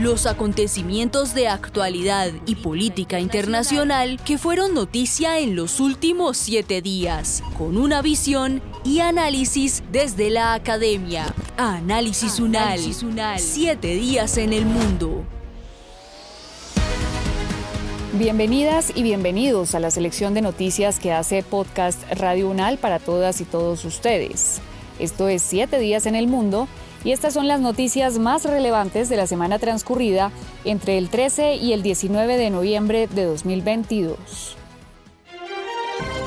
Los acontecimientos de actualidad y política internacional que fueron noticia en los últimos siete días, con una visión y análisis desde la academia. Análisis Unal. Siete días en el mundo. Bienvenidas y bienvenidos a la selección de noticias que hace Podcast Radio Unal para todas y todos ustedes. Esto es Siete días en el mundo y estas son las noticias más relevantes de la semana transcurrida entre el 13 y el 19 de noviembre de 2022.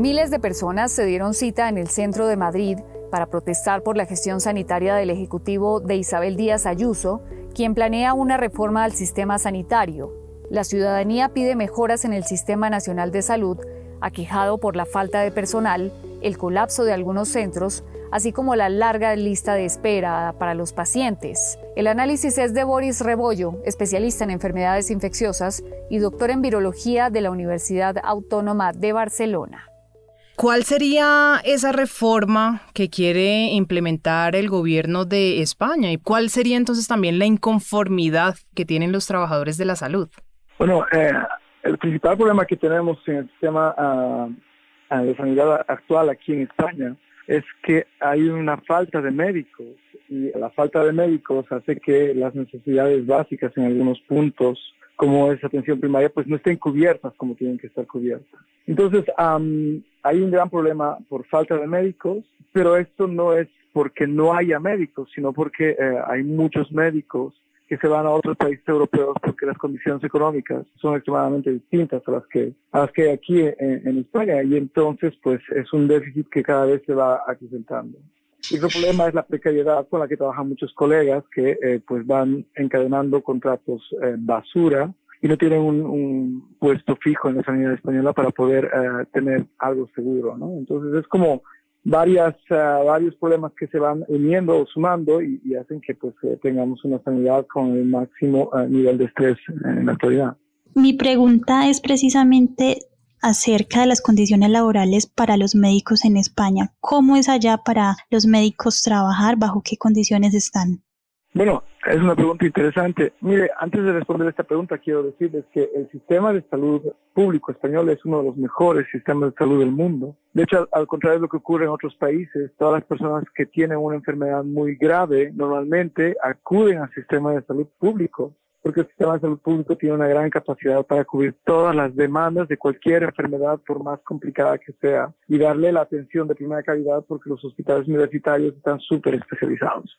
Miles de personas se dieron cita en el centro de Madrid para protestar por la gestión sanitaria del Ejecutivo de Isabel Díaz Ayuso, quien planea una reforma al sistema sanitario. La ciudadanía pide mejoras en el Sistema Nacional de Salud, aquejado por la falta de personal, el colapso de algunos centros, así como la larga lista de espera para los pacientes. El análisis es de Boris Rebollo, especialista en enfermedades infecciosas y doctor en virología de la Universidad Autónoma de Barcelona. ¿Cuál sería esa reforma que quiere implementar el gobierno de España? ¿Y cuál sería entonces también la inconformidad que tienen los trabajadores de la salud? Bueno, eh, el principal problema que tenemos en el sistema ah, ah, de sanidad actual aquí en España es que hay una falta de médicos y la falta de médicos hace que las necesidades básicas en algunos puntos como es atención primaria, pues no estén cubiertas como tienen que estar cubiertas. Entonces, hay un gran problema por falta de médicos, pero esto no es porque no haya médicos, sino porque eh, hay muchos médicos que se van a otros países europeos porque las condiciones económicas son extremadamente distintas a las que, a las que hay aquí en, España y entonces pues es un déficit que cada vez se va acrecentando. Y otro problema es la precariedad con la que trabajan muchos colegas que eh, pues van encadenando contratos eh, basura y no tienen un, puesto fijo en la sanidad española para poder eh, tener algo seguro, ¿no? Entonces es como varias, varios problemas que se van uniendo o sumando y, y hacen que pues tengamos una sanidad con el máximo nivel de estrés en la actualidad. Mi pregunta es precisamente acerca de las condiciones laborales para los médicos en España. ¿Cómo es allá para los médicos trabajar? ¿Bajo qué condiciones están? Bueno, es una pregunta interesante. Mire, antes de responder esta pregunta, quiero decirles que el sistema de salud público español es uno de los mejores sistemas de salud del mundo. De hecho, al, contrario de lo que ocurre en otros países, todas las personas que tienen una enfermedad muy grave normalmente acuden al sistema de salud público porque el sistema de salud público tiene una gran capacidad para cubrir todas las demandas de cualquier enfermedad, por más complicada que sea, y darle la atención de primera calidad porque los hospitales universitarios están súper especializados.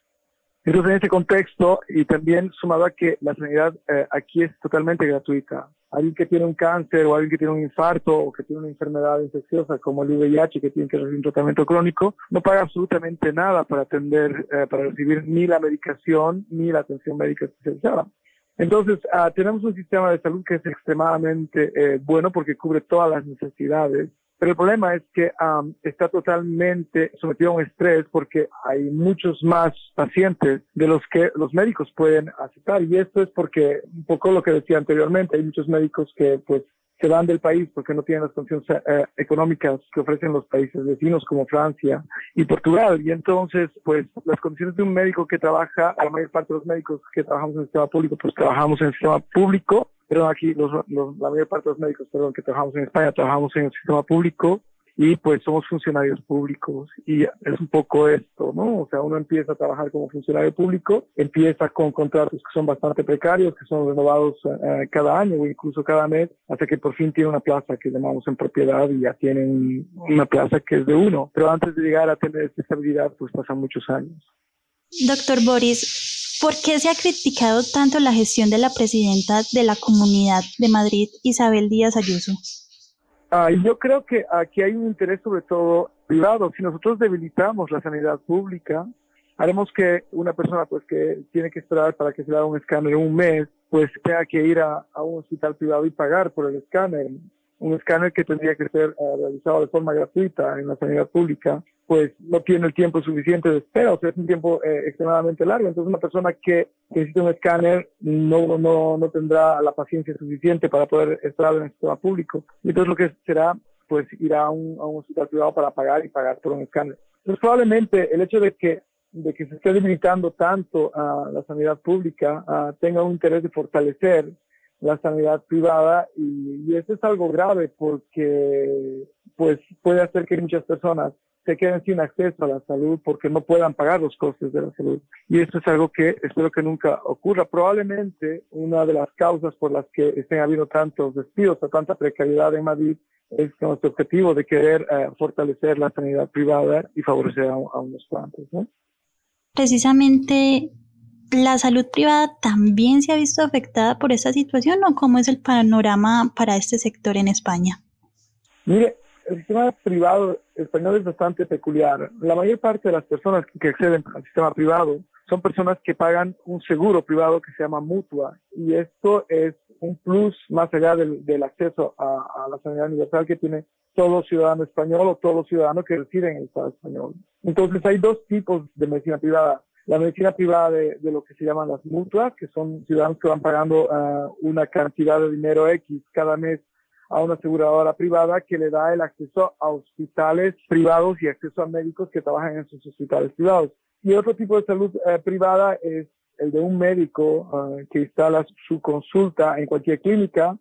Entonces, en este contexto, y también sumado a que la sanidad eh, aquí es totalmente gratuita, alguien que tiene un cáncer o alguien que tiene un infarto o que tiene una enfermedad infecciosa como el VIH que tiene que recibir un tratamiento crónico, no paga absolutamente nada para atender, eh, para recibir ni la medicación ni la atención médica especializada. Entonces, ah, tenemos un sistema de salud que es extremadamente eh, bueno porque cubre todas las necesidades, pero el problema es que está totalmente sometido a un estrés porque hay muchos más pacientes de los que los médicos pueden aceptar. Y esto es porque un poco lo que decía anteriormente, hay muchos médicos que pues se van del país porque no tienen las condiciones eh, económicas que ofrecen los países vecinos como Francia y Portugal. Y entonces, pues las condiciones de un médico que trabaja, la mayor parte de los médicos que trabajamos en el sistema público, pues trabajamos en el sistema público, pero aquí los, la mayor parte de los médicos, perdón, que trabajamos en España, trabajamos en el sistema público y pues somos funcionarios públicos y es un poco esto, ¿no? O sea, uno empieza a trabajar como funcionario público, empieza con contratos que son bastante precarios, que son renovados eh, cada año o incluso cada mes, hasta que por fin tiene una plaza que llamamos en propiedad y ya tienen una plaza que es de uno. Pero antes de llegar a tener esta estabilidad, pues pasan muchos años. Doctor Boris, ¿por qué se ha criticado tanto la gestión de la presidenta de la Comunidad de Madrid, Isabel Díaz Ayuso? Ah, yo creo que aquí hay un interés sobre todo privado. Si nosotros debilitamos la sanidad pública, haremos que una persona pues que tiene que esperar para que se le haga un escáner un mes, pues tenga que ir a, un hospital privado y pagar por el escáner un escáner que tendría que ser eh, realizado de forma gratuita en la sanidad pública, pues no tiene el tiempo suficiente de espera, o sea, es un tiempo eh, extremadamente largo. Entonces, una persona que, necesita un escáner no, no, no tendrá la paciencia suficiente para poder estar en el sistema público. Y entonces, lo que será, pues, ir a un, a un hospital privado para pagar y pagar por un escáner. Entonces, probablemente el hecho de que de que se esté debilitando tanto a la sanidad pública, tenga un interés de fortalecer la sanidad privada y, eso es algo grave porque pues puede hacer que muchas personas se queden sin acceso a la salud porque no puedan pagar los costes de la salud. Y esto es algo que espero que nunca ocurra. Probablemente una de las causas por las que estén habiendo tantos despidos o tanta precariedad en Madrid es nuestro objetivo de querer eh, fortalecer la sanidad privada y favorecer a, a unos cuantos. ¿no? Precisamente ¿La salud privada también se ha visto afectada por esta situación o cómo es el panorama para este sector en España? Mire, el sistema privado español es bastante peculiar. La mayor parte de las personas que acceden al sistema privado son personas que pagan un seguro privado que se llama mutua y esto es un plus más allá del, acceso a, a, la sanidad universal que tiene todo ciudadano español o todo ciudadano que reside en el Estado español. Entonces hay dos tipos de medicina privada la medicina privada de, lo que se llaman las mutuas, que son ciudadanos que van pagando uh, una cantidad de dinero X cada mes a una aseguradora privada que le da el acceso a hospitales privados y acceso a médicos que trabajan en sus hospitales privados. Y otro tipo de salud uh, privada es el de un médico uh, que instala su consulta en cualquier clínica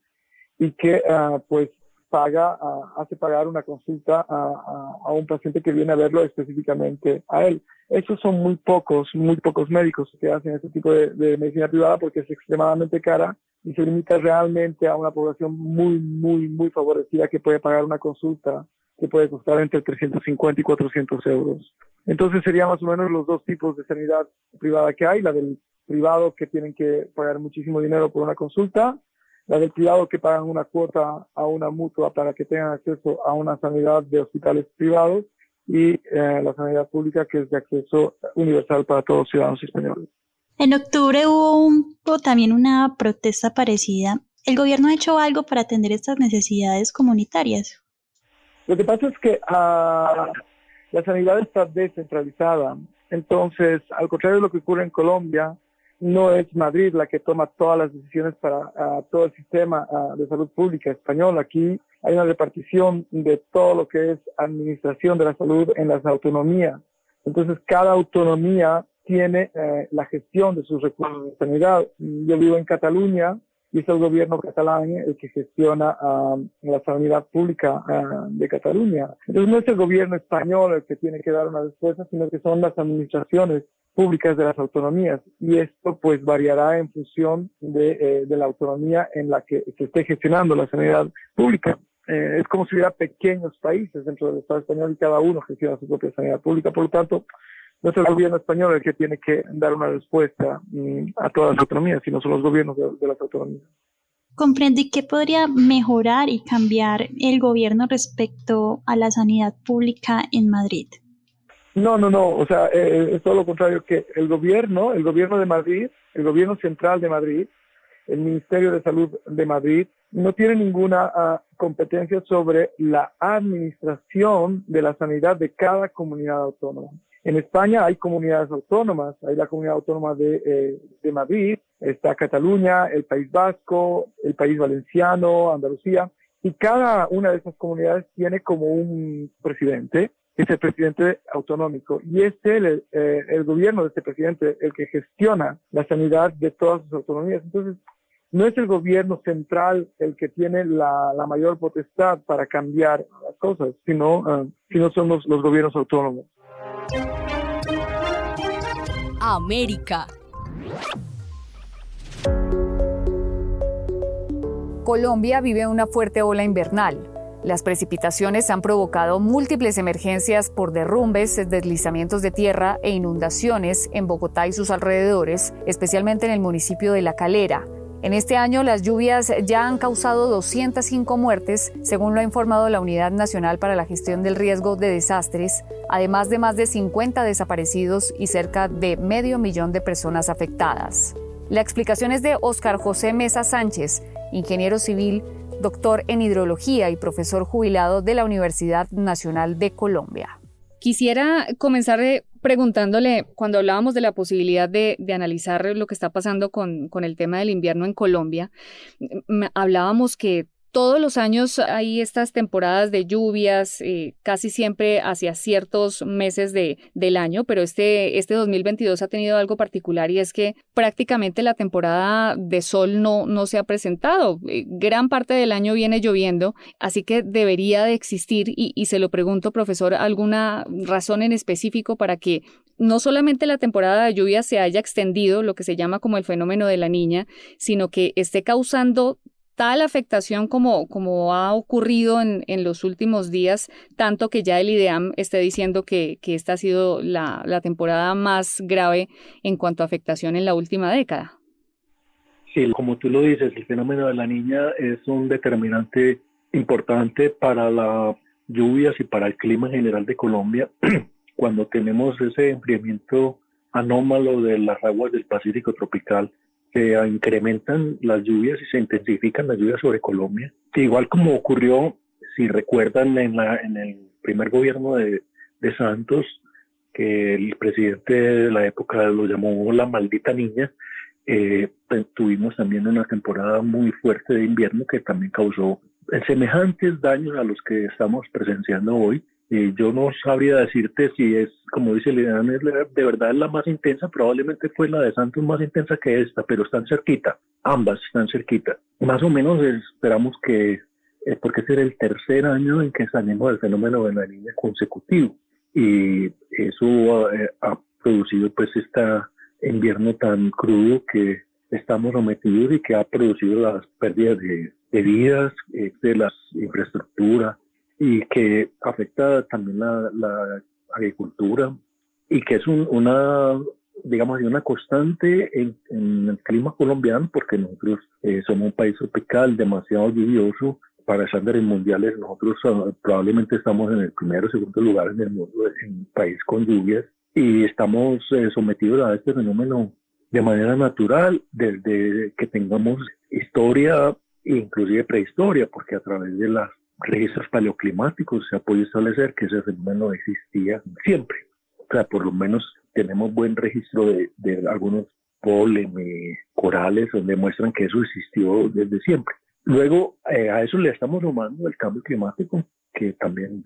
y que pues paga, hace pagar una consulta a, a, un paciente que viene a verlo específicamente a él. Esos son muy pocos, muy pocos médicos que hacen este tipo de, de, medicina privada porque es extremadamente cara y se limita realmente a una población muy, muy, muy favorecida que puede pagar una consulta que puede costar entre 350 y 400 euros. Entonces serían más o menos los dos tipos de sanidad privada que hay, la del privado que tienen que pagar muchísimo dinero por una consulta la del privado que pagan una cuota a una mutua para que tengan acceso a una sanidad de hospitales privados y eh, la sanidad pública que es de acceso universal para todos los ciudadanos españoles. En octubre hubo, también una protesta parecida. ¿El gobierno ha hecho algo para atender estas necesidades comunitarias? Lo que pasa es que ah, la sanidad está descentralizada. Entonces, al contrario de lo que ocurre en Colombia, no es Madrid la que toma todas las decisiones para todo el sistema de salud pública español. Aquí hay una repartición de todo lo que es administración de la salud en las autonomías. Entonces, cada autonomía tiene eh, la gestión de sus recursos de sanidad. Yo vivo en Cataluña y es el gobierno catalán el que gestiona la sanidad pública de Cataluña. Entonces no es el gobierno español el que tiene que dar una respuesta, sino que son las administraciones públicas de las autonomías y esto pues variará en función de, eh, de la autonomía en la que se esté gestionando la sanidad pública. Eh, es como si hubiera pequeños países dentro del Estado español y cada uno gestiona su propia sanidad pública. Por lo tanto, no es el gobierno español el que tiene que dar una respuesta mm, a todas las autonomías, sino son los gobiernos de, las autonomías. Comprende qué podría mejorar y cambiar el gobierno respecto a la sanidad pública en Madrid. No, no, no, o sea, eh, es todo lo contrario, que el gobierno, el gobierno de Madrid, el gobierno central de Madrid, el Ministerio de Salud de Madrid, no tiene ninguna ah, competencia sobre la administración de la sanidad de cada comunidad autónoma. En España hay comunidades autónomas, hay la comunidad autónoma de, eh, de Madrid, está Cataluña, el País Vasco, el País Valenciano, Andalucía, y cada una de esas comunidades tiene como un presidente es el presidente autonómico y es el, eh, el gobierno de este presidente el que gestiona la sanidad de todas sus autonomías. Entonces, no es el gobierno central el que tiene la, mayor potestad para cambiar las cosas, sino, ah, sino son los, los gobiernos autónomos. América. Colombia vive una fuerte ola invernal. Las precipitaciones han provocado múltiples emergencias por derrumbes, deslizamientos de tierra e inundaciones en Bogotá y sus alrededores, especialmente en el municipio de La Calera. En este año las lluvias ya han causado 205 muertes, según lo ha informado la Unidad Nacional para la Gestión del Riesgo de Desastres, además de más de 50 desaparecidos y cerca de medio millón de personas afectadas. La explicación es de Óscar José Mesa Sánchez, ingeniero civil, doctor en hidrología y profesor jubilado de la Universidad Nacional de Colombia. Quisiera comenzar eh, preguntándole, cuando hablábamos de la posibilidad de, analizar lo que está pasando con, con, el tema del invierno en Colombia, hablábamos que todos los años hay estas temporadas de lluvias, eh, casi siempre hacia ciertos meses de, del año, pero este, este 2022 ha tenido algo particular y es que prácticamente la temporada de sol no, no se ha presentado. Eh, gran parte del año viene lloviendo, así que debería de existir, y, y se lo pregunto, profesor, alguna razón en específico para que no solamente la temporada de lluvia se haya extendido, lo que se llama como el fenómeno de la niña, sino que esté causando tal afectación como, como ha ocurrido en, en, los últimos días, tanto que ya el IDEAM esté diciendo que, que esta ha sido la, la, temporada más grave en cuanto a afectación en la última década. Sí, como tú lo dices, el fenómeno de la niña es un determinante importante para las lluvias y para el clima general de Colombia. Cuando tenemos ese enfriamiento anómalo de las aguas del Pacífico tropical, se incrementan las lluvias y se intensifican las lluvias sobre Colombia. igual como ocurrió, si recuerdan, en, la, en el primer gobierno de, de Santos, que el presidente de la época lo llamó la maldita niña, eh, pues, tuvimos también una temporada muy fuerte de invierno que también causó semejantes daños a los que estamos presenciando hoy yo no sabría decirte si es, como dice Lilian, de verdad es la más intensa, probablemente fue la de Santos más intensa que esta, pero están cerquita, ambas están cerquita. Más o menos esperamos que, eh, porque este era el tercer año en que salimos del fenómeno de la niña consecutivo, y eso eh, ha producido pues este invierno tan crudo que estamos sometidos y que ha producido las pérdidas de, de vidas, eh, de las infraestructuras, y que afecta también la, la agricultura y que es una, digamos, una constante en, el clima colombiano porque nosotros eh, somos un país tropical demasiado lluvioso. Para estándares mundiales, nosotros ah, probablemente estamos en el primero o segundo lugar en el mundo, en un país con lluvias, y estamos eh, sometidos a este fenómeno de manera natural desde que tengamos historia, inclusive prehistoria, porque a través de las registros paleoclimáticos se ha podido establecer que ese fenómeno existía siempre. O sea, por lo menos tenemos buen registro de, de algunos polen corales donde muestran que eso existió desde siempre. Luego, eh, a eso le estamos sumando el cambio climático, que también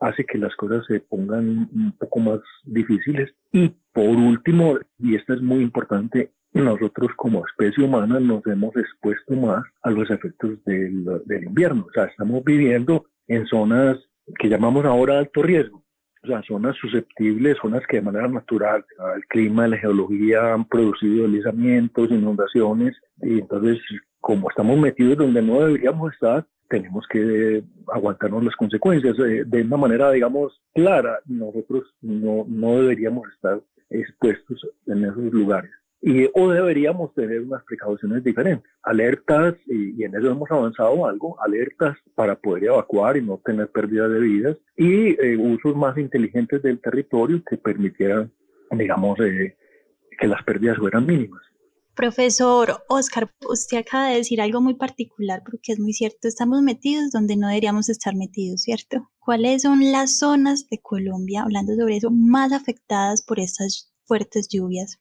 hace que las cosas se pongan un poco más difíciles. Y por último, y esto es muy importante, nosotros como especie humana nos hemos expuesto más a los efectos del, invierno. O sea, estamos viviendo en zonas que llamamos ahora alto riesgo. O sea, zonas susceptibles, zonas que de manera natural, el clima, la geología han producido deslizamientos, inundaciones, y entonces, como estamos metidos donde no deberíamos estar, tenemos que aguantarnos las consecuencias. De, de una manera, digamos, clara, nosotros no, no deberíamos estar expuestos en esos lugares y, o deberíamos tener unas precauciones diferentes, alertas, y, en eso hemos avanzado algo, alertas para poder evacuar y no tener pérdida de vidas, y eh, usos más inteligentes del territorio que permitieran, digamos, eh, que las pérdidas fueran mínimas. Profesor Oscar, usted acaba de decir algo muy particular porque es muy cierto, estamos metidos donde no deberíamos estar metidos, ¿cierto? ¿Cuáles son las zonas de Colombia, hablando sobre eso, más afectadas por estas fuertes lluvias?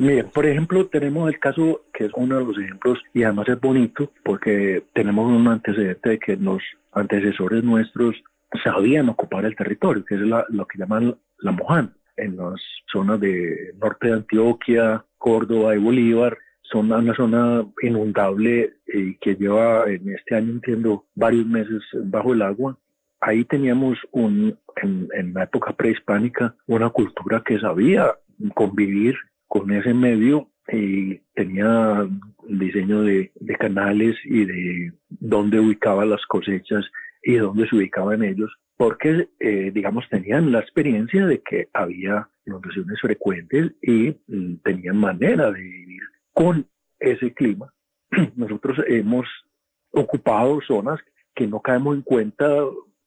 Miren, por ejemplo, tenemos el caso que es uno de los ejemplos y además es bonito porque tenemos un antecedente de que los antecesores nuestros sabían ocupar el territorio, que es lo que llaman la Moján, en las zonas de norte de Antioquia, Córdoba y Bolívar, son una zona inundable y que lleva en este año, entiendo, varios meses bajo el agua. Ahí teníamos un, en, en la época prehispánica una cultura que sabía convivir con ese medio tenía diseño de, de, canales y de dónde ubicaba las cosechas y dónde se ubicaban ellos, porque, eh, digamos, tenían la experiencia de que había inundaciones frecuentes y mm, tenían manera de vivir con ese clima. Nosotros hemos ocupado zonas que no caemos en cuenta,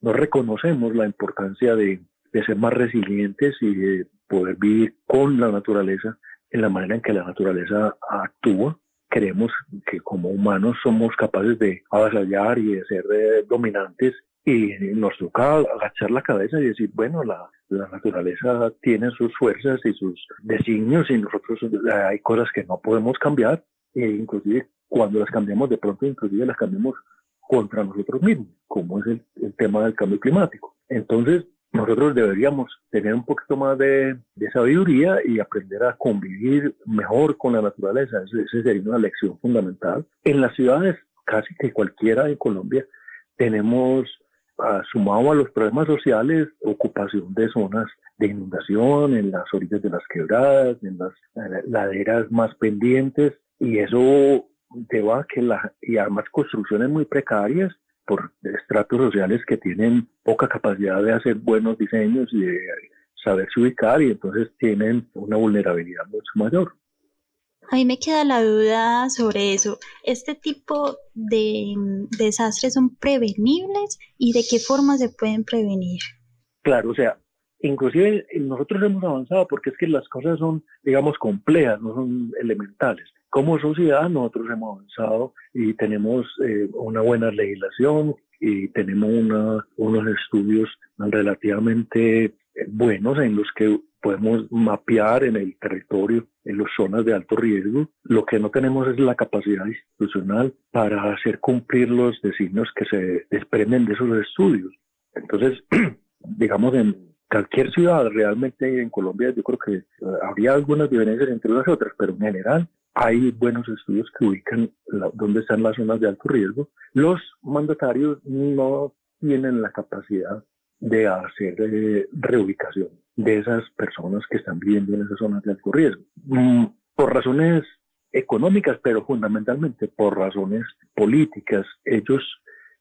no reconocemos la importancia de, de ser más resilientes y de poder vivir con la naturaleza en la manera en que la naturaleza actúa. Creemos que como humanos somos capaces de avasallar y de ser eh, dominantes y nos toca agachar la cabeza y decir, bueno, la, la naturaleza tiene sus fuerzas y sus designios y nosotros eh, hay cosas que no podemos cambiar e inclusive cuando las cambiamos de pronto inclusive las cambiamos contra nosotros mismos, como es el, el tema del cambio climático. Entonces, nosotros deberíamos tener un poquito más de, de, sabiduría y aprender a convivir mejor con la naturaleza. Esa sería una lección fundamental. En las ciudades, casi que cualquiera en Colombia, tenemos uh, sumado a los problemas sociales ocupación de zonas de inundación en las orillas de las quebradas, en las laderas más pendientes y eso lleva a que la, y además construcciones muy precarias por estratos sociales que tienen poca capacidad de hacer buenos diseños y de saberse ubicar y entonces tienen una vulnerabilidad mucho mayor. A mí me queda la duda sobre eso. ¿Este tipo de desastres son prevenibles y de qué forma se pueden prevenir? Claro, o sea, inclusive nosotros hemos avanzado porque es que las cosas son, digamos, complejas, no son elementales. Como sociedad nosotros hemos avanzado y tenemos eh, una buena legislación y tenemos una, unos estudios relativamente eh, buenos en los que podemos mapear en el territorio, en las zonas de alto riesgo. Lo que no tenemos es la capacidad institucional para hacer cumplir los designios que se desprenden de esos estudios. Entonces, digamos, en cualquier ciudad realmente en Colombia yo creo que eh, habría algunas diferencias entre unas y otras, pero en general hay buenos estudios que ubican la, dónde están las zonas de alto riesgo. Los mandatarios no tienen la capacidad de hacer eh, reubicación de esas personas que están viviendo en esas zonas de alto riesgo. Mm, por razones económicas, pero fundamentalmente por razones políticas. Ellos,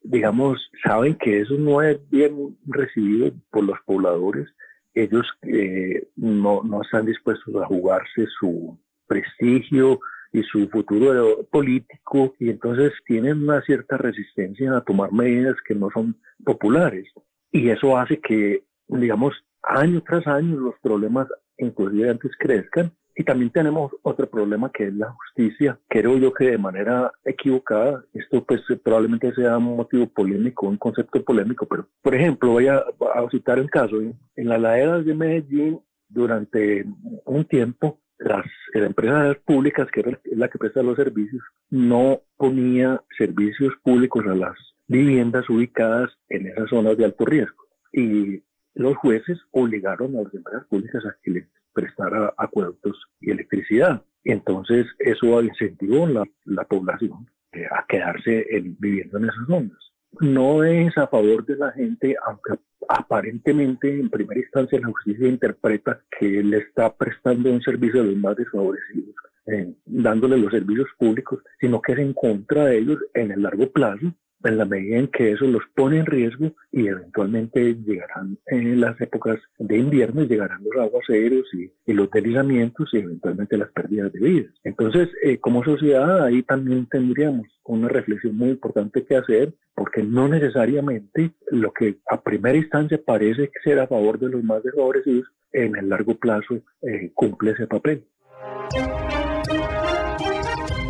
digamos, saben que eso no es bien recibido por los pobladores. Ellos eh, no, no están dispuestos a jugarse su, prestigio y su futuro político y entonces tienen una cierta resistencia a tomar medidas que no son populares y eso hace que digamos año tras año los problemas inclusive antes crezcan y también tenemos otro problema que es la justicia. Creo yo que de manera equivocada, esto pues probablemente sea un motivo polémico, un concepto polémico, pero por ejemplo voy a, citar el caso, en las laderas de Medellín durante un tiempo las, empresas públicas, que es la que presta los servicios, no ponía servicios públicos a las viviendas ubicadas en esas zonas de alto riesgo. Y los jueces obligaron a las empresas públicas a que prestara acueductos y electricidad. Entonces eso incentivó la, la población eh, a quedarse viviendo en esas zonas no es a favor de la gente, aunque aparentemente en primera instancia la justicia interpreta que le está prestando un servicio a los más desfavorecidos, eh, dándole los servicios públicos, sino que es en contra de ellos en el largo plazo en la medida en que eso los pone en riesgo y eventualmente llegarán en las épocas de invierno y llegarán los aguaceros y, y los deslizamientos y eventualmente las pérdidas de vidas. Entonces, eh, como sociedad, ahí también tendríamos una reflexión muy importante que hacer, porque no necesariamente lo que a primera instancia parece ser a favor de los más desfavorecidos, en el largo plazo eh, cumple ese papel.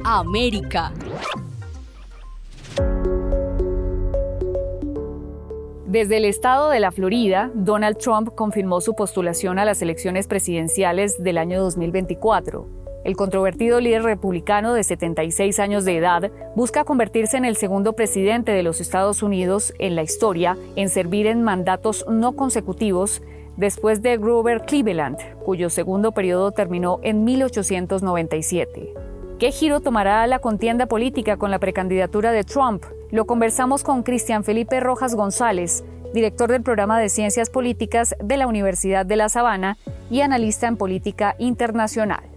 América. Desde el estado de la Florida, Donald Trump confirmó su postulación a las elecciones presidenciales del año 2024. El controvertido líder republicano de 76 años de edad busca convertirse en el segundo presidente de los Estados Unidos en la historia en servir en mandatos no consecutivos después de Grover Cleveland, cuyo segundo periodo terminó en 1897. ¿Qué giro tomará la contienda política con la precandidatura de Trump? Lo conversamos con Cristian Felipe Rojas González, director del programa de Ciencias Políticas de la Universidad de La Sabana y analista en política internacional.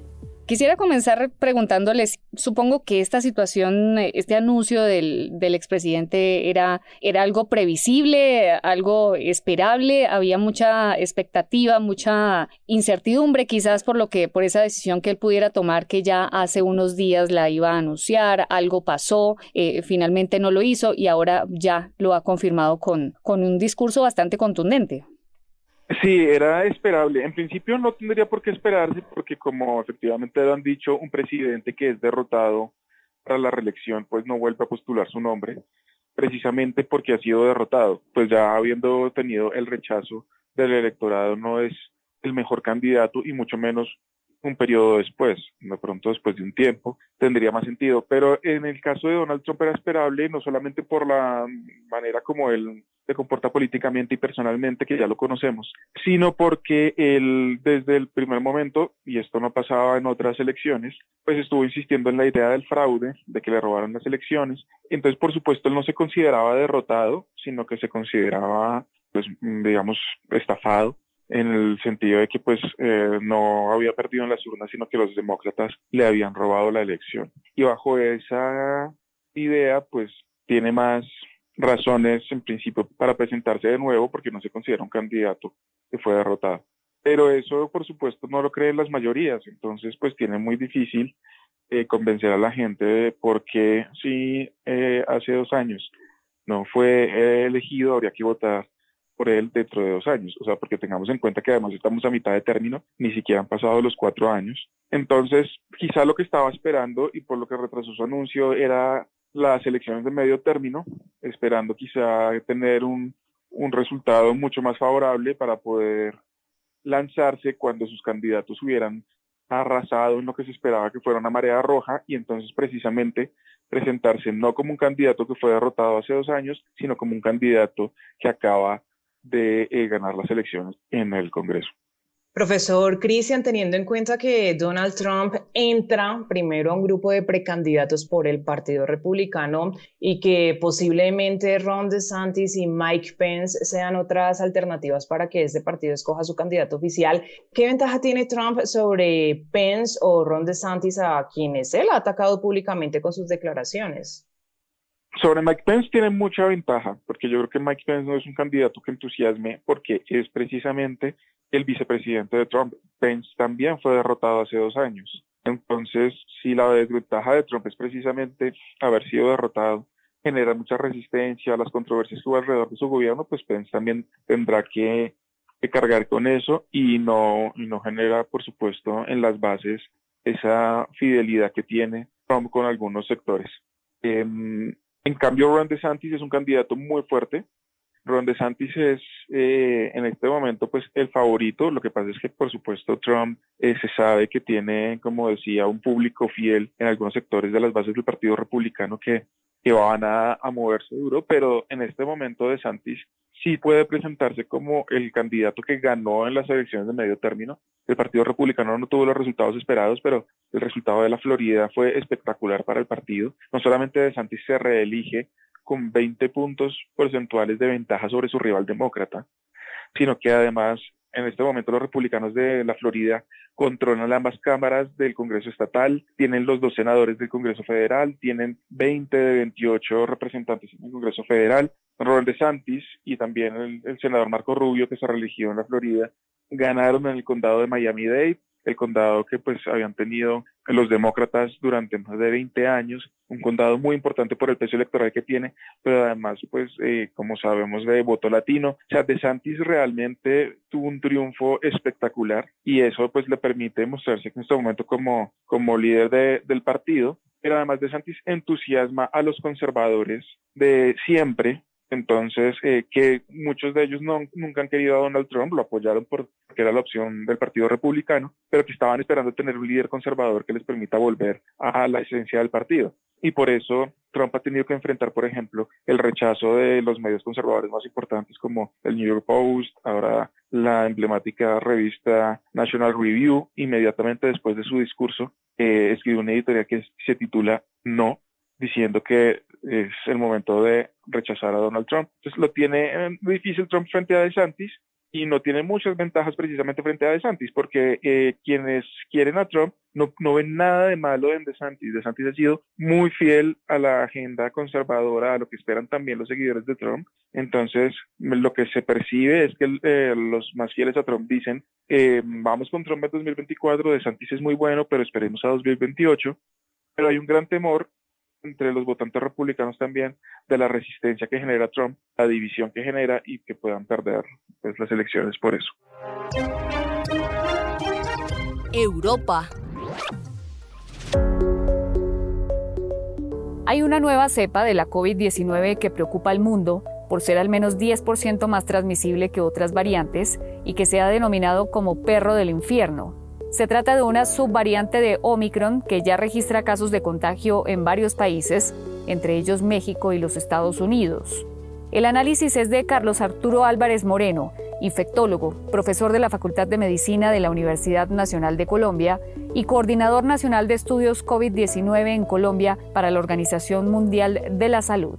Quisiera comenzar preguntándoles, supongo que esta situación, este anuncio del, del expresidente era, era algo previsible, algo esperable, había mucha expectativa, mucha incertidumbre quizás por lo que, por esa decisión que él pudiera tomar que ya hace unos días la iba a anunciar, algo pasó, eh, finalmente no lo hizo y ahora ya lo ha confirmado con, con un discurso bastante contundente. Sí, era esperable. En principio no tendría por qué esperarse porque como efectivamente lo han dicho, un presidente que es derrotado para la reelección pues no vuelve a postular su nombre precisamente porque ha sido derrotado. Pues ya habiendo tenido el rechazo del electorado no es el mejor candidato y mucho menos un periodo después, de pronto después de un tiempo, tendría más sentido. Pero en el caso de Donald Trump era esperable, no solamente por la manera como él se comporta políticamente y personalmente, que ya lo conocemos, sino porque él desde el primer momento, y esto no pasaba en otras elecciones, pues estuvo insistiendo en la idea del fraude, de que le robaron las elecciones. Entonces, por supuesto, él no se consideraba derrotado, sino que se consideraba, pues, digamos, estafado en el sentido de que pues eh, no había perdido en las urnas, sino que los demócratas le habían robado la elección. Y bajo esa idea, pues tiene más razones en principio para presentarse de nuevo porque no se considera un candidato que fue derrotado. Pero eso, por supuesto, no lo creen las mayorías, entonces pues tiene muy difícil eh, convencer a la gente de por qué si eh, hace dos años no fue elegido, habría que votar por él dentro de dos años. O sea, porque tengamos en cuenta que además estamos a mitad de término, ni siquiera han pasado los cuatro años. Entonces, quizá lo que estaba esperando y por lo que retrasó su anuncio era las elecciones de medio término, esperando quizá tener un, un resultado mucho más favorable para poder lanzarse cuando sus candidatos hubieran arrasado en lo que se esperaba que fuera una marea roja y entonces precisamente presentarse no como un candidato que fue derrotado hace dos años, sino como un candidato que acaba de eh, ganar las elecciones en el Congreso. Profesor Cristian, teniendo en cuenta que Donald Trump entra primero a un grupo de precandidatos por el Partido Republicano y que posiblemente Ron DeSantis y Mike Pence sean otras alternativas para que este partido escoja su candidato oficial, ¿qué ventaja tiene Trump sobre Pence o Ron DeSantis a quienes él ha atacado públicamente con sus declaraciones? Sobre Mike Pence tiene mucha ventaja, porque yo creo que Mike Pence no es un candidato que entusiasme, porque es precisamente el vicepresidente de Trump. Pence también fue derrotado hace dos años. Entonces, si la desventaja de Trump es precisamente haber sido derrotado, genera mucha resistencia a las controversias que hubo alrededor de su gobierno, pues Pence también tendrá que, cargar con eso y no, y no genera, por supuesto, en las bases esa fidelidad que tiene Trump con algunos sectores. Em, en cambio, Ron DeSantis es un candidato muy fuerte. Ron DeSantis es eh, en este momento pues el favorito. Lo que pasa es que por supuesto Trump eh, se sabe que tiene, como decía, un público fiel en algunos sectores de las bases del Partido Republicano que, que van a, a moverse duro, pero en este momento DeSantis sí puede presentarse como el candidato que ganó en las elecciones de medio término. El Partido Republicano no tuvo los resultados esperados, pero el resultado de la Florida fue espectacular para el partido. No solamente DeSantis se reelige con 20 puntos porcentuales de ventaja sobre su rival demócrata, sino que además en este momento los republicanos de la Florida controlan ambas cámaras del Congreso Estatal, tienen los dos senadores del Congreso Federal, tienen 20 de 28 representantes en el Congreso Federal, Ron DeSantis y también el, senador Marco Rubio, que se religió en la Florida, ganaron en el condado de Miami-Dade, el condado que pues habían tenido los demócratas durante más de 20 años, un condado muy importante por el peso electoral que tiene, pero además pues eh, como sabemos de voto latino, o sea, DeSantis realmente tuvo un triunfo espectacular y eso pues le permite mostrarse en este momento como, como líder de, del partido, pero además DeSantis entusiasma a los conservadores de siempre Entonces, eh, que muchos de ellos no, nunca han querido a Donald Trump, lo apoyaron porque era la opción del Partido Republicano, pero que estaban esperando tener un líder conservador que les permita volver a la esencia del partido. Y por eso Trump ha tenido que enfrentar, por ejemplo, el rechazo de los medios conservadores más importantes como el New York Post, ahora la emblemática revista National Review, inmediatamente después de su discurso, eh, escribió una editorial que se titula No, diciendo que es el momento de rechazar a Donald Trump. Entonces lo tiene eh, difícil Trump frente a DeSantis y no tiene muchas ventajas precisamente frente a DeSantis, porque eh, quienes quieren a Trump no, no ven nada de malo en DeSantis. DeSantis ha sido muy fiel a la agenda conservadora, a lo que esperan también los seguidores de Trump. Entonces, lo que se percibe es que eh, los más fieles a Trump dicen, vamos con Trump en 2024, DeSantis es muy bueno, pero esperemos a 2028. Pero hay un gran temor entre los votantes republicanos también de la resistencia que genera Trump, la división que genera y que puedan perder pues, las elecciones por eso. Europa. Hay una nueva cepa de la COVID-19 que preocupa al mundo por ser al menos 10% más transmisible que otras variantes y que se ha denominado como perro del infierno, se trata de una subvariante de Omicron que ya registra casos de contagio en varios países, entre ellos México y los Estados Unidos. El análisis es de Carlos Arturo Álvarez Moreno, infectólogo, profesor de la Facultad de Medicina de la Universidad Nacional de Colombia y coordinador nacional de estudios COVID-19 en Colombia para la Organización Mundial de la Salud.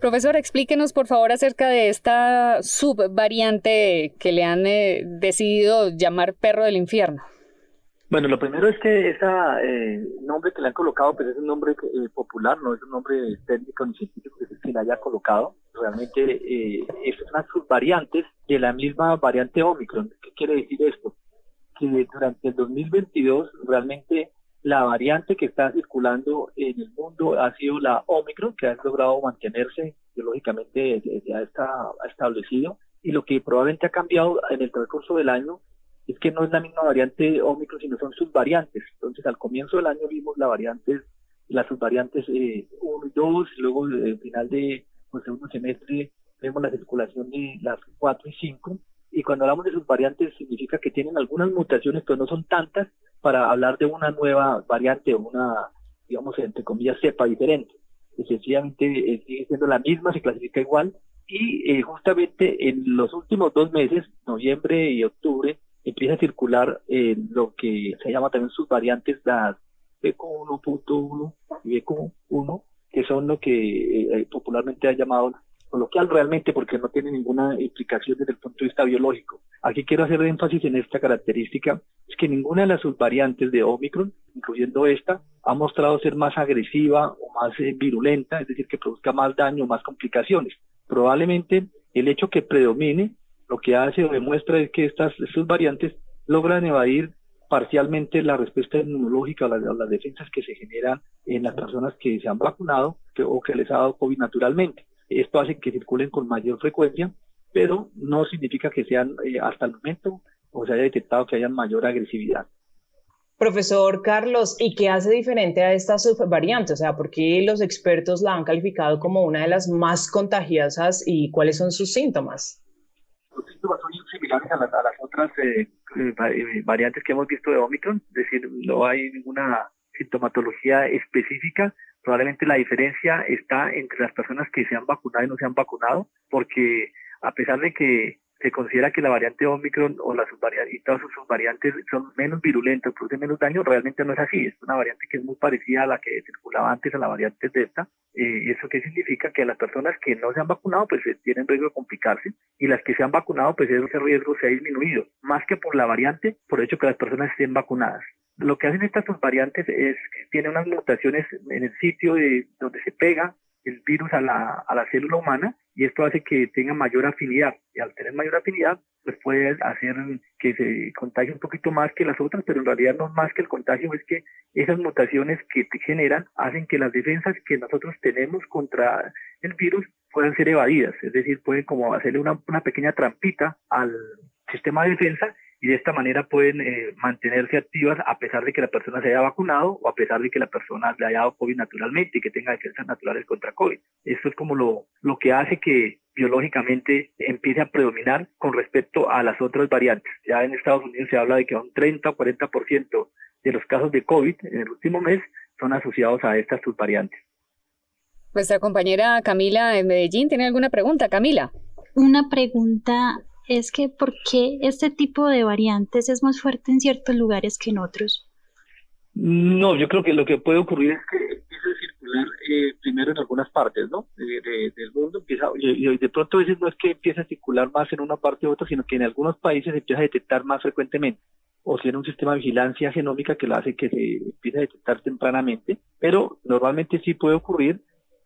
Profesor, explíquenos por favor acerca de esta subvariante que le han eh, decidido llamar perro del infierno. Bueno, lo primero es que ese eh, nombre que le han colocado, pues es un nombre eh, popular, no es un nombre técnico ni científico que se le haya colocado. Realmente eh, es una subvariante de la misma variante Omicron. ¿Qué quiere decir esto? Que durante el 2022 realmente la variante que está circulando en el mundo ha sido la Omicron, que ha logrado mantenerse biológicamente, ya está establecido. Y lo que probablemente ha cambiado en el transcurso del año es que no es la misma variante Omicron, sino son sus variantes. Entonces, al comienzo del año vimos la variante, las subvariantes 1 eh, y 2, luego al eh, final de pues, segundo semestre vemos la circulación de las 4 y 5. Y cuando hablamos de subvariantes significa que tienen algunas mutaciones, pero no son tantas para hablar de una nueva variante o una, digamos, entre comillas, cepa diferente. Sencillamente eh, sigue siendo la misma, se clasifica igual. Y justamente en los últimos dos meses, noviembre y octubre, empieza a circular eh, lo que se llama también sus variantes, las BQ1.1 y BQ1, que son lo que eh, popularmente ha llamado coloquial realmente porque no tiene ninguna implicación desde el punto de vista biológico. Aquí quiero hacer énfasis en esta característica, es que ninguna de las subvariantes de Omicron, incluyendo esta, ha mostrado ser más agresiva o más eh, virulenta, es decir, que produzca más daño o más complicaciones. Probablemente el hecho que predomine lo que hace o demuestra es que estas, variantes logran evadir parcialmente la respuesta inmunológica o las, defensas que se generan en las personas que se han vacunado o que les ha dado COVID naturalmente. Esto hace que circulen con mayor frecuencia, pero no significa que sean eh, hasta el momento o se haya detectado que hayan mayor agresividad. Profesor Carlos, ¿y qué hace diferente a esta subvariante? O sea, ¿por qué los expertos la han calificado como una de las más contagiosas y cuáles son sus síntomas? Síntomas son similares a las, otras eh, eh, eh, variantes que hemos visto de Omicron, es decir, no hay ninguna sintomatología específica. Probablemente la diferencia está entre las personas que se han vacunado y no se han vacunado, porque a pesar de que se considera que la variante Omicron o las subvariantes todas sus subvariantes son menos virulentas, producen menos daño, realmente no es así. Es una variante que es muy parecida a la que circulaba antes a la variante Delta. Eh, ¿Eso qué significa? Que las personas que no se han vacunado pues eh, tienen riesgo de complicarse y las que se han vacunado pues ese riesgo se ha disminuido, más que por la variante, por el hecho que las personas estén vacunadas. Lo que hacen estas subvariantes es que tienen unas mutaciones en el sitio de donde se pega el virus a la, a la célula humana y esto hace que tenga mayor afinidad. Y al tener mayor afinidad pues puede hacer que se contagie un poquito más que las otras, pero en realidad no más que el contagio, es que esas mutaciones que te generan hacen que las defensas que nosotros tenemos contra el virus puedan ser evadidas, es decir, pueden como hacerle una, una pequeña trampita al sistema de defensa y de esta manera pueden eh, mantenerse activas a pesar de que la persona se haya vacunado o a pesar de que la persona le haya dado COVID naturalmente y que tenga defensas naturales contra COVID. Esto es como lo, lo que hace que biológicamente empiece a predominar con respecto a las otras variantes. Ya en Estados Unidos se habla de que un 30 o 40% de los casos de COVID en el último mes son asociados a estas subvariantes. Nuestra compañera Camila en Medellín tiene alguna pregunta. Camila. Una pregunta es que ¿por qué este tipo de variantes es más fuerte en ciertos lugares que en otros? No, yo creo que lo que puede ocurrir es que empieza a circular eh, primero en algunas partes, ¿no? del mundo empieza, y, de pronto a veces no es que empiece a circular más en una parte u otra, sino que en algunos países se empieza a detectar más frecuentemente o tiene un sistema de vigilancia genómica que lo hace que se empiece a detectar tempranamente, pero normalmente sí puede ocurrir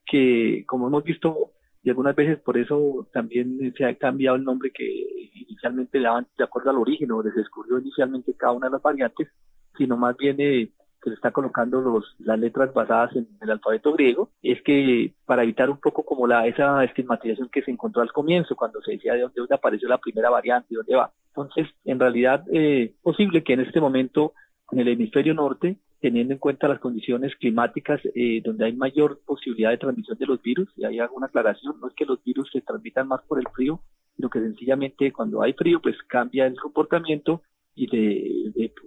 que, como hemos visto, y algunas veces por eso también se ha cambiado el nombre que inicialmente le daban de acuerdo al origen o se descubrió inicialmente cada una de las variantes, sino más bien eh, que se está colocando los, las letras basadas en el alfabeto griego, es que para evitar un poco como la esa estigmatización que se encontró al comienzo, cuando se decía de dónde, dónde apareció la primera variante, y dónde va. Entonces, en realidad, es eh, posible que en este momento en el hemisferio norte teniendo en cuenta las condiciones climáticas eh, donde hay mayor posibilidad de transmisión de los virus, y hay alguna aclaración, no es que los virus se transmitan más por el frío, sino que sencillamente cuando hay frío pues cambia el comportamiento y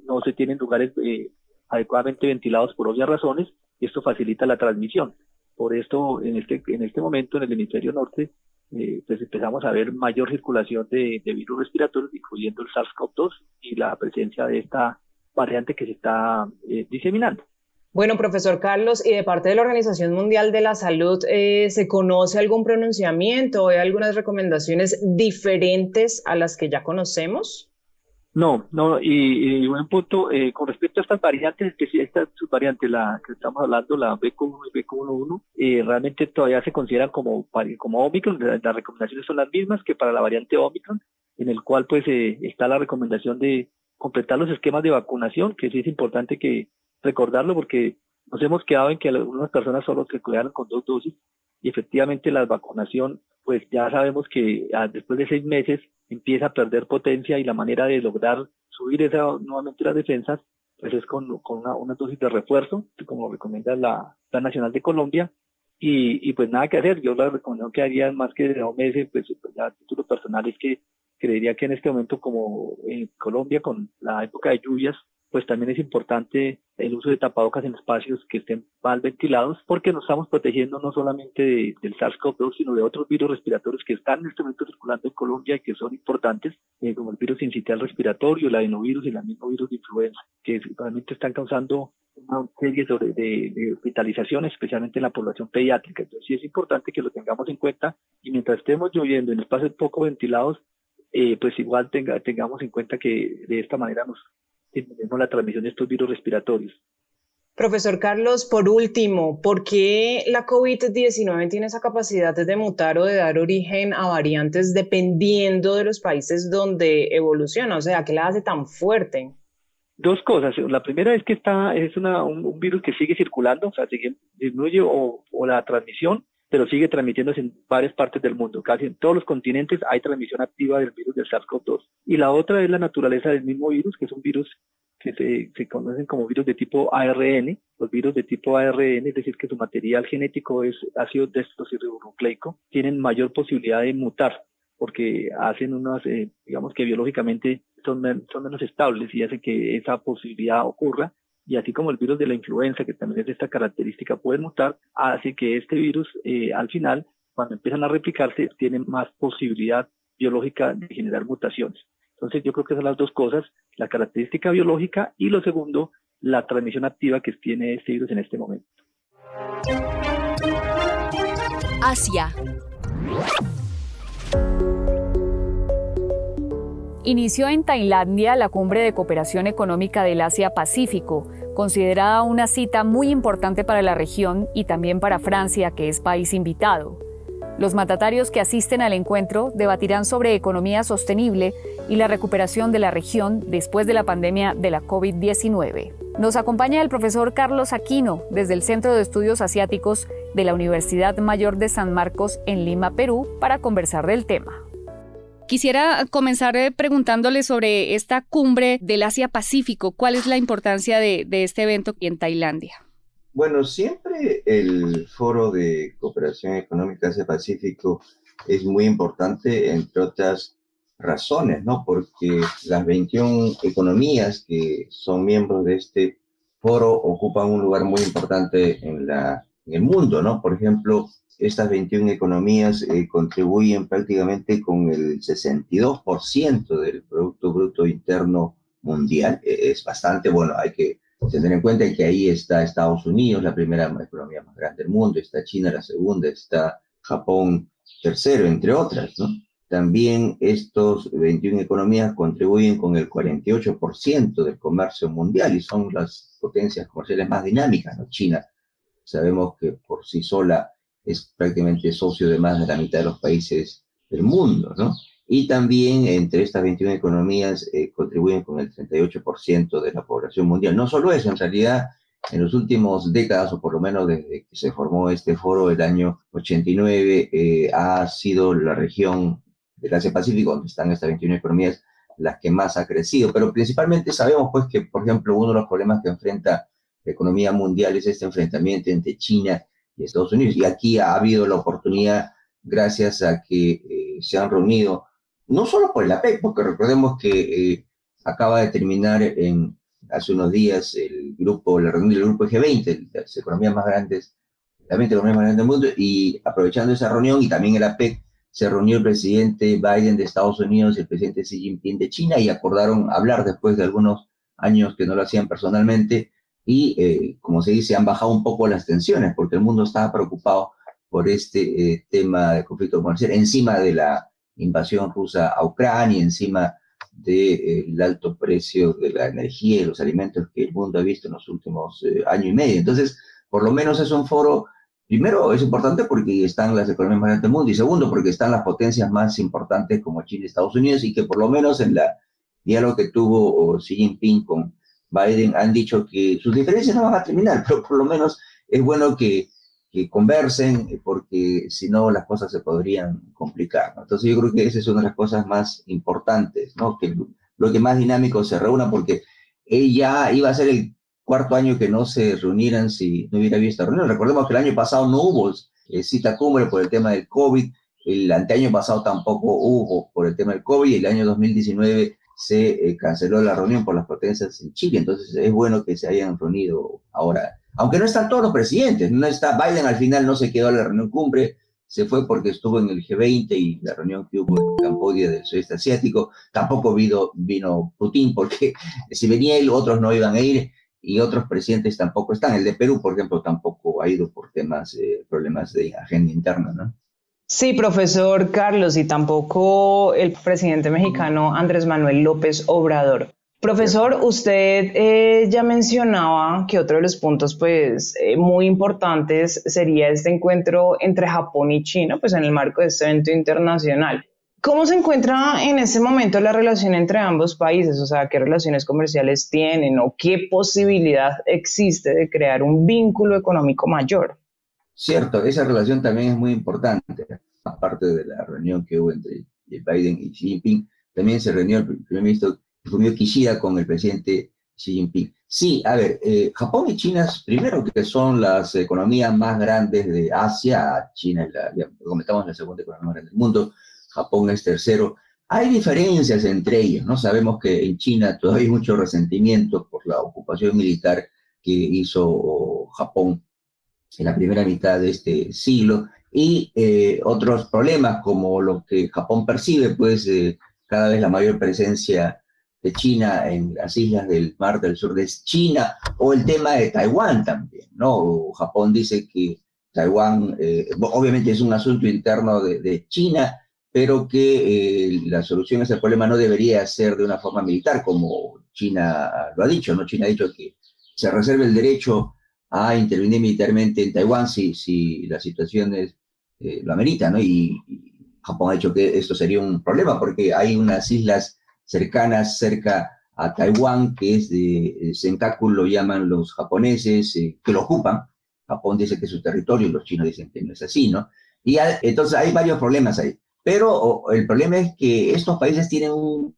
no se tienen lugares eh, adecuadamente ventilados por obvias razones, y esto facilita la transmisión. Por esto, en este, en este momento, en el hemisferio norte, eh, pues empezamos a ver mayor circulación de, de virus respiratorios, incluyendo el SARS-CoV-2 y la presencia de esta variante que se está eh, diseminando. Bueno, profesor Carlos, y de parte de la Organización Mundial de la Salud, eh, ¿se conoce algún pronunciamiento o hay algunas recomendaciones diferentes a las que ya conocemos? No, no, y, buen punto, eh, con respecto a estas variantes, que si esta subvariante, la que estamos hablando, la BQ1 y BQ11, eh, realmente todavía se consideran como, como Omicron, las recomendaciones son las mismas que para la variante Omicron, en el cual pues está la recomendación de completar los esquemas de vacunación, que sí es importante que recordarlo porque nos hemos quedado en que algunas personas solo se cuidaron con dos dosis y efectivamente la vacunación, pues ya sabemos que ah, después de seis meses empieza a perder potencia y la manera de lograr subir esa nuevamente las defensas, pues es con, con una, una, dosis de refuerzo, como recomienda la Plan Nacional de Colombia, y, y pues nada que hacer, yo la recomendación que haría más que de dos meses, pues, pues a título personal es que creería que en este momento, como en Colombia, con la época de lluvias, pues también es importante el uso de tapabocas en espacios que estén mal ventilados, porque nos estamos protegiendo no solamente del SARS-CoV-2, sino de otros virus respiratorios que están en este momento circulando en Colombia y que son importantes, eh, como el virus incitial respiratorio, el adenovirus y el mismo virus de influenza, que realmente están causando una serie de, de, hospitalizaciones, especialmente en la población pediátrica. Entonces sí es importante que lo tengamos en cuenta y mientras estemos lloviendo en espacios poco ventilados, eh, pues igual tenga, tengamos en cuenta que de esta manera nos disminuimos la transmisión de estos virus respiratorios. Profesor Carlos, por último, ¿por qué la COVID-19 tiene esa capacidad de mutar o de dar origen a variantes dependiendo de los países donde evoluciona? O sea, ¿qué la hace tan fuerte? Dos cosas. La primera es que está, es una, un, virus que sigue circulando, o sea, sigue, disminuye o, o la transmisión, pero sigue transmitiéndose en varias partes del mundo. Casi en todos los continentes hay transmisión activa del virus del SARS-CoV-2. Y la otra es la naturaleza del mismo virus, que es un virus que se, se, conocen como virus de tipo ARN. Los virus de tipo ARN, es decir, que su material genético es ácido desoxirribonucleico, tienen mayor posibilidad de mutar porque hacen unas, eh, digamos que biológicamente son, son menos estables y hacen que esa posibilidad ocurra y así como el virus de la influenza, que también es de esta característica, puede mutar, hace que este virus eh, al final, cuando empiezan a replicarse, tiene más posibilidad biológica de generar mutaciones. Entonces yo creo que son las dos cosas, la característica biológica y lo segundo, la transmisión activa que tiene este virus en este momento. Asia. Inició en Tailandia la cumbre de cooperación económica del Asia-Pacífico, considerada una cita muy importante para la región y también para Francia, que es país invitado. Los mandatarios que asisten al encuentro debatirán sobre economía sostenible y la recuperación de la región después de la pandemia de la COVID-19. Nos acompaña el profesor Carlos Aquino desde el Centro de Estudios Asiáticos de la Universidad Mayor de San Marcos en Lima, Perú, para conversar del tema. Quisiera comenzar eh, preguntándole sobre esta cumbre del Asia-Pacífico. ¿Cuál es la importancia de, este evento en Tailandia? Bueno, siempre el Foro de Cooperación Económica Asia-Pacífico es muy importante, entre otras razones, ¿no? Porque las 21 economías que son miembros de este foro ocupan un lugar muy importante en, la, en el mundo, ¿no? Por ejemplo, estas 21 economías eh, contribuyen prácticamente con el 62% del Producto Bruto Interno Mundial. E, es bastante, bueno, hay que tener en cuenta que ahí está Estados Unidos, la primera economía más grande del mundo, está China, la segunda, está Japón, tercero, entre otras, ¿no? También estos 21 economías contribuyen con el 48% del comercio mundial y son las potencias comerciales más dinámicas, ¿no? China, sabemos que por sí sola es prácticamente socio de más de la mitad de los países del mundo, ¿no? Y también entre estas 21 economías eh, contribuyen con el 38% de la población mundial. No solo eso, en realidad, en los últimos décadas, o por lo menos desde que se formó este foro el año 89, eh, ha sido la región del Asia-Pacífico, donde están estas 21 economías, las que más ha crecido. Pero principalmente sabemos, pues, que, por ejemplo, uno de los problemas que enfrenta la economía mundial es este enfrentamiento entre China y Estados Unidos. Y aquí ha habido la oportunidad, gracias a que eh, se han reunido, no solo por el APEC, porque recordemos que eh, acaba de terminar en, hace unos días el grupo, la reunión del grupo G20, las economías más grandes, las 20 economías más grandes del mundo, y aprovechando esa reunión y también el APEC, se reunió el presidente Biden de Estados Unidos y el presidente Xi Jinping de China y acordaron hablar después de algunos años que no lo hacían personalmente y, eh, como se dice, han bajado un poco las tensiones porque el mundo estaba preocupado por este eh, tema de conflicto comercial encima de la invasión rusa a Ucrania, encima del de, alto precio de la energía y los alimentos que el mundo ha visto en los últimos eh, años y medio. Entonces, por lo menos es un foro, primero es importante porque están las economías más grandes del mundo y segundo porque están las potencias más importantes como China y Estados Unidos y que por lo menos en la diálogo que tuvo Xi Jinping con Biden han dicho que sus diferencias no van a terminar, pero por lo menos es bueno que, que conversen, porque si no las cosas se podrían complicar. Entonces yo creo que esa es una de las cosas más importantes, ¿no? que lo que más dinámico se reúna, porque ella iba a ser el cuarto año que no se reunieran si no hubiera habido esta reunión. Recordemos que el año pasado no hubo eh, cita cumbre por el tema del COVID, el anteaño pasado tampoco hubo por el tema del COVID, y el año 2019 se eh, canceló la reunión por las protestas en Chile, entonces es bueno que se hayan reunido ahora, aunque no están todos los presidentes, no está Biden al final no se quedó a la reunión cumbre, se fue porque estuvo en el G20 y la reunión que hubo en Camboya del sudeste asiático, tampoco vino, vino Putin porque si venía él otros no iban a ir y otros presidentes tampoco están, el de Perú por ejemplo tampoco ha ido por temas, eh, problemas de agenda interna, ¿no? Sí, profesor Carlos, y tampoco el presidente mexicano Andrés Manuel López Obrador. Profesor, usted eh, ya mencionaba que otro de los puntos pues, eh, muy importantes sería este encuentro entre Japón y China, pues en el marco de este evento internacional. ¿Cómo se encuentra en ese momento la relación entre ambos países? O sea, ¿qué relaciones comerciales tienen o qué posibilidad existe de crear un vínculo económico mayor? Cierto, esa relación también es muy importante. Aparte de la reunión que hubo entre Biden y Xi Jinping, también se reunió el primer ministro Fumio Kishida con el presidente Xi Jinping. Sí, a ver, eh, Japón y China, primero que son las economías más grandes de Asia, China la, comentamos, la segunda economía más grande del mundo, Japón es tercero. Hay diferencias entre ellos, ¿no? Sabemos que en China todavía hay mucho resentimiento por la ocupación militar que hizo Japón en la primera mitad de este siglo, y eh, otros problemas como lo que Japón percibe, pues eh, cada vez la mayor presencia de China en las islas del Mar del Sur de China, o el tema de Taiwán también, ¿no? Japón dice que Taiwán, eh, obviamente es un asunto interno de, de China, pero que la solución a ese problema no debería ser de una forma militar, como China lo ha dicho, ¿no? China ha dicho que se reserva el derecho a intervenir militarmente en Taiwán si, si la situación es, eh, lo amerita, ¿no? Y, Japón ha dicho que esto sería un problema porque hay unas islas cercanas cerca a Taiwán que es de Senkaku, lo llaman los japoneses, eh, que lo ocupan. Japón dice que es su territorio y los chinos dicen que no es así, ¿no? Y entonces hay varios problemas ahí. Pero el problema es que estos países tienen un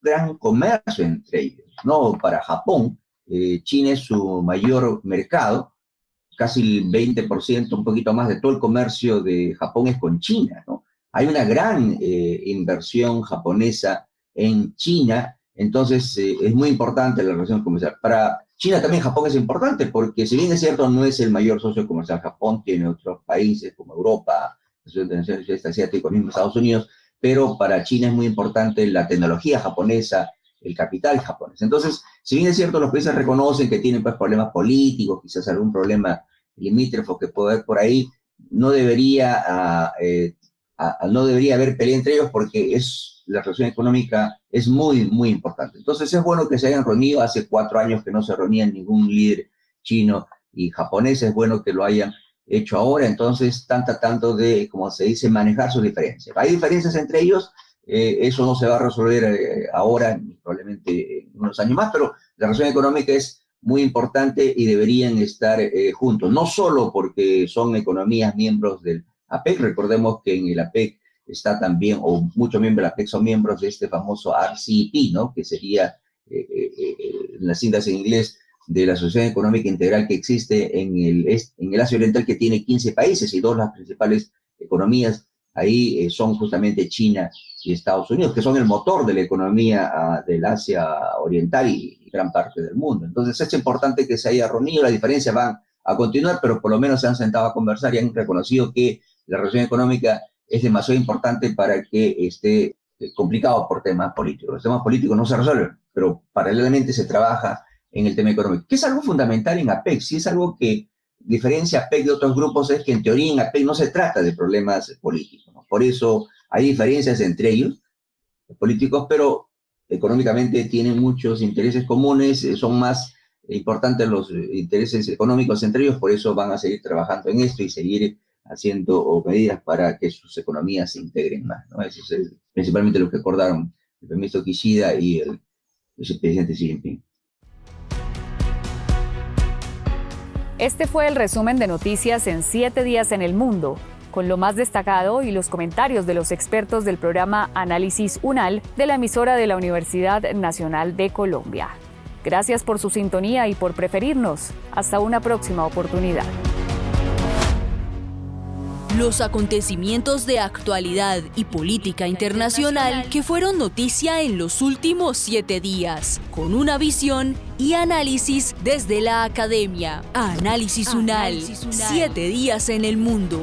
gran comercio entre ellos, ¿no? Para Japón, eh, China es su mayor mercado, casi el 20%, un poquito más de todo el comercio de Japón es con China, ¿no? Hay una gran eh, inversión japonesa en China, entonces eh, es muy importante la relación comercial. Para China también Japón es importante porque si bien es cierto no es el mayor socio comercial, Japón tiene otros países como Europa, el Sudeste Asiático, mismo Estados Unidos, pero para China es muy importante la tecnología japonesa, el capital japonés. Entonces, si bien es cierto, los países reconocen que tienen pues, problemas políticos, quizás algún problema limítrofo que puede haber por ahí, no debería, ah, eh, no debería haber pelea entre ellos porque es, la relación económica es muy, muy importante. Entonces, es bueno que se hayan reunido, hace cuatro años que no se reunían ningún líder chino y japonés, es bueno que lo hayan hecho ahora, entonces están tratando de, como se dice, manejar sus diferencias. Hay diferencias entre ellos, eh, eso no se va a resolver eh, ahora, probablemente en unos años más, pero la relación económica es muy importante y deberían estar eh, juntos, no solo porque son economías miembros del APEC, recordemos que en el APEC está también, o muchos miembros del APEC son miembros de este famoso RCEP, ¿no? que sería, en las cintas en inglés, de la Asociación Económica Integral que existe en el, en el Asia Oriental, que tiene 15 países y dos las principales economías ahí eh, son justamente China y Estados Unidos, que son el motor de la economía uh, del Asia Oriental y, gran parte del mundo. Entonces es importante que se haya reunido, las diferencias van a continuar, pero por lo menos se han sentado a conversar y han reconocido que la relación económica es demasiado importante para que esté eh, complicado por temas políticos. Los temas políticos no se resuelven, pero paralelamente se trabaja en el tema económico, que es algo fundamental en APEC, si es algo que diferencia APEC de otros grupos es que en teoría en APEC no se trata de problemas políticos, por eso hay diferencias entre ellos, políticos, pero económicamente tienen muchos intereses comunes, eh, son más importantes los intereses económicos entre ellos, por eso van a seguir trabajando en esto y seguir haciendo medidas para que sus economías se integren más. Eso es principalmente lo que acordaron el ministro Kishida y el vicepresidente Xi Jinping. Este fue el resumen de noticias en siete días en el mundo, con lo más destacado y los comentarios de los expertos del programa Análisis UNAL de la emisora de la Universidad Nacional de Colombia. Gracias por su sintonía y por preferirnos. Hasta una próxima oportunidad. Los acontecimientos de actualidad y política internacional que fueron noticia en los últimos siete días, con una visión y análisis desde la academia. Análisis UNAL, siete días en el mundo.